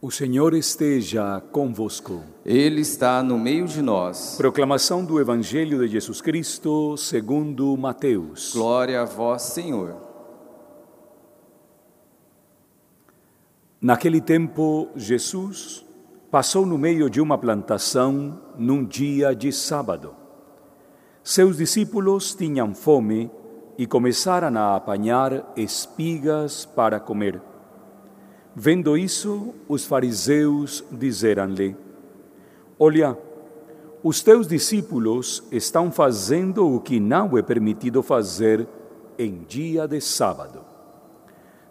O Senhor esteja convosco. Ele está no meio de nós. Proclamação do Evangelho de Jesus Cristo segundo Mateus. Glória a vós, Senhor. Naquele tempo, Jesus passou no meio de uma plantação num dia de sábado. Seus discípulos tinham fome e começaram a apanhar espigas para comer. Vendo isso, os fariseus disseram-lhe: Olha, os teus discípulos estão fazendo o que não é permitido fazer em dia de sábado.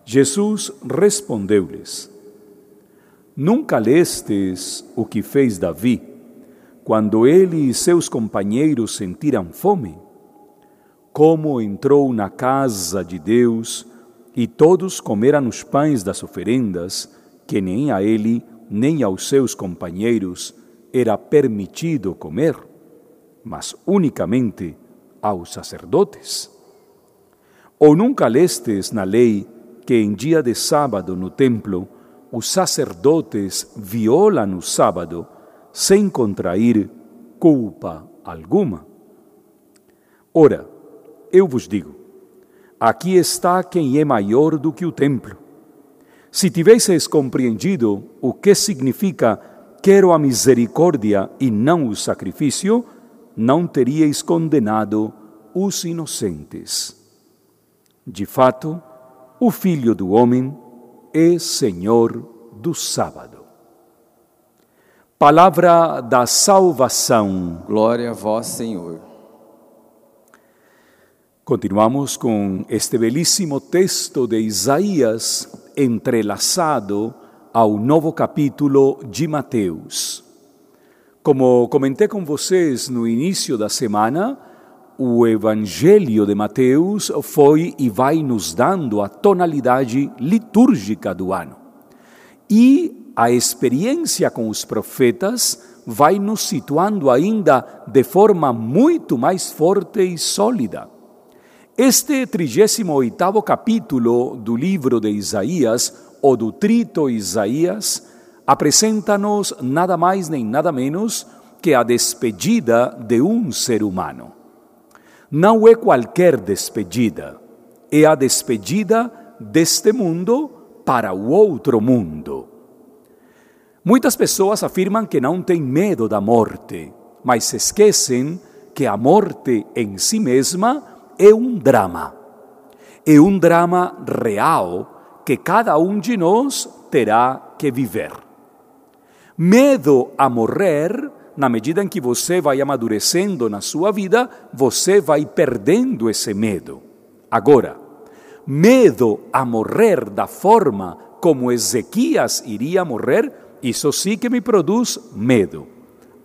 Jesus respondeu-lhes: Nunca lestes o que fez Davi, quando ele e seus companheiros sentiram fome? Como entrou na casa de Deus e todos comeram os pães das oferendas, que nem a ele, nem aos seus companheiros era permitido comer, mas unicamente aos sacerdotes? Ou nunca lestes na lei que em dia de sábado no templo os sacerdotes violam o sábado sem contrair culpa alguma? Ora, eu vos digo, Aqui está quem é maior do que o templo. Se tivesseis compreendido o que significa quero a misericórdia e não o sacrifício, não teríeis condenado os inocentes. De fato, o Filho do Homem é Senhor do sábado. Palavra da salvação. Glória a vós, Senhor. Continuamos com este belíssimo texto de Isaías entrelaçado ao novo capítulo de Mateus. Como comentei com vocês no início da semana, o Evangelho de Mateus foi e vai nos dando a tonalidade litúrgica do ano. E a experiência com os profetas vai nos situando ainda de forma muito mais forte e sólida. Este 38 capítulo do livro de Isaías, ou do Trito Isaías, apresenta-nos nada mais nem nada menos que a despedida de um ser humano. Não é qualquer despedida, é a despedida deste mundo para o outro mundo. Muitas pessoas afirmam que não têm medo da morte, mas esquecem que a morte em si mesma é um drama. É um drama real que cada um de nós terá que viver. Medo a morrer, na medida em que você vai amadurecendo na sua vida, você vai perdendo esse medo. Agora, medo a morrer da forma como Ezequias iria morrer, isso sim que me produz medo,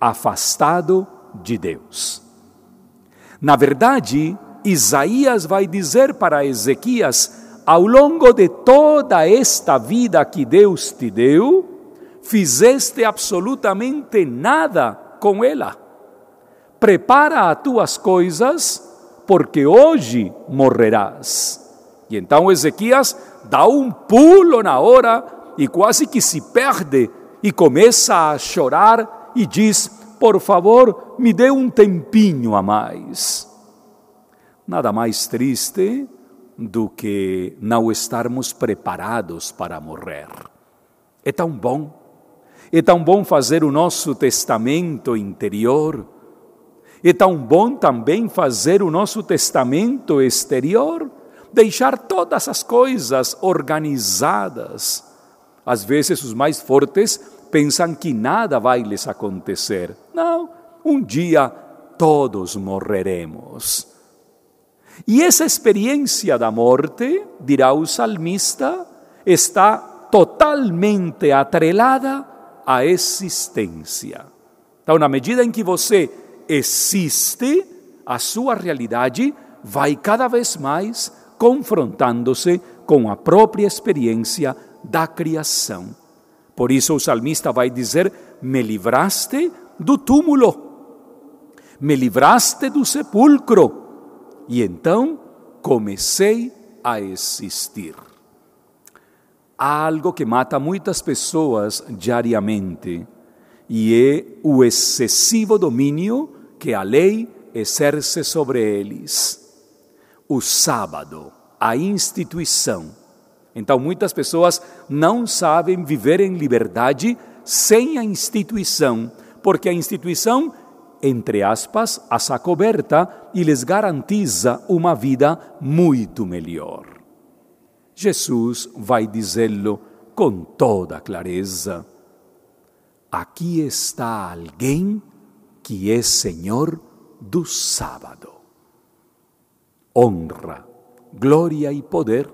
afastado de Deus. Na verdade, Isaías vai dizer para Ezequias: ao longo de toda esta vida que Deus te deu, fizeste absolutamente nada com ela. Prepara as tuas coisas, porque hoje morrerás. E então Ezequias dá um pulo na hora e quase que se perde e começa a chorar e diz: Por favor, me dê um tempinho a mais nada mais triste do que não estarmos preparados para morrer. É tão bom, é tão bom fazer o nosso testamento interior, é tão bom também fazer o nosso testamento exterior, deixar todas as coisas organizadas. Às vezes os mais fortes pensam que nada vai lhes acontecer. Não, um dia todos morreremos. E essa experiência da morte, dirá o salmista, está totalmente atrelada à existência. Então, na medida em que você existe, a sua realidade vai cada vez mais confrontando-se com a própria experiência da criação. Por isso o salmista vai dizer: Me livraste do túmulo, me livraste do sepulcro e então comecei a existir. algo que mata muitas pessoas diariamente e é o excessivo domínio que a lei exerce sobre eles. O sábado, a instituição. Então, muitas pessoas não sabem viver em liberdade sem a instituição, porque a instituição, entre aspas, as acoberta e lhes garantiza uma vida muito melhor. Jesus vai dizê-lo com toda clareza. Aqui está alguém que é Senhor do sábado. Honra, glória e poder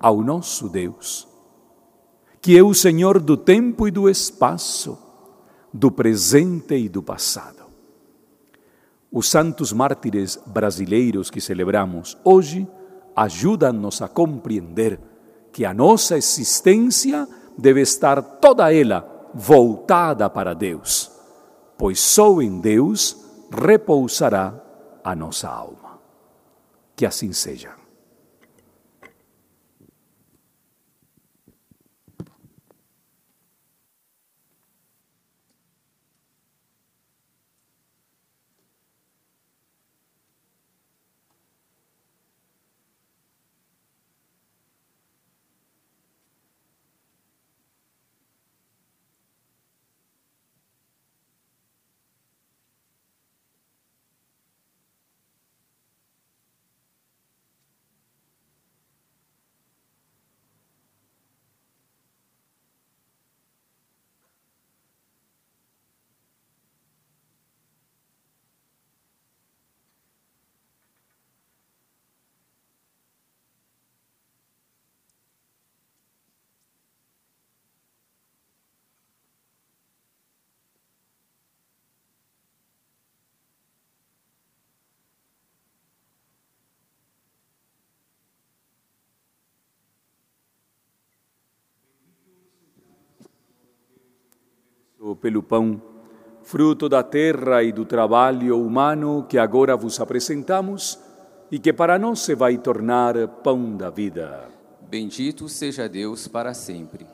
ao nosso Deus, que é o Senhor do tempo e do espaço, do presente e do passado. Os santos mártires brasileiros que celebramos hoje ajudam-nos a compreender que a nossa existência deve estar toda ela voltada para Deus, pois só em Deus repousará a nossa alma. Que assim seja. Pelo pão, fruto da terra e do trabalho humano que agora vos apresentamos e que para nós se vai tornar pão da vida. Bendito seja Deus para sempre.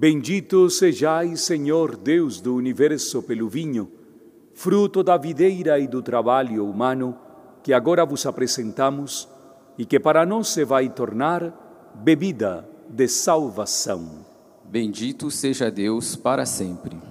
Bendito sejais, Senhor Deus do universo, pelo vinho, fruto da videira e do trabalho humano que agora vos apresentamos e que para nós se vai tornar bebida de salvação. Bendito seja Deus para sempre.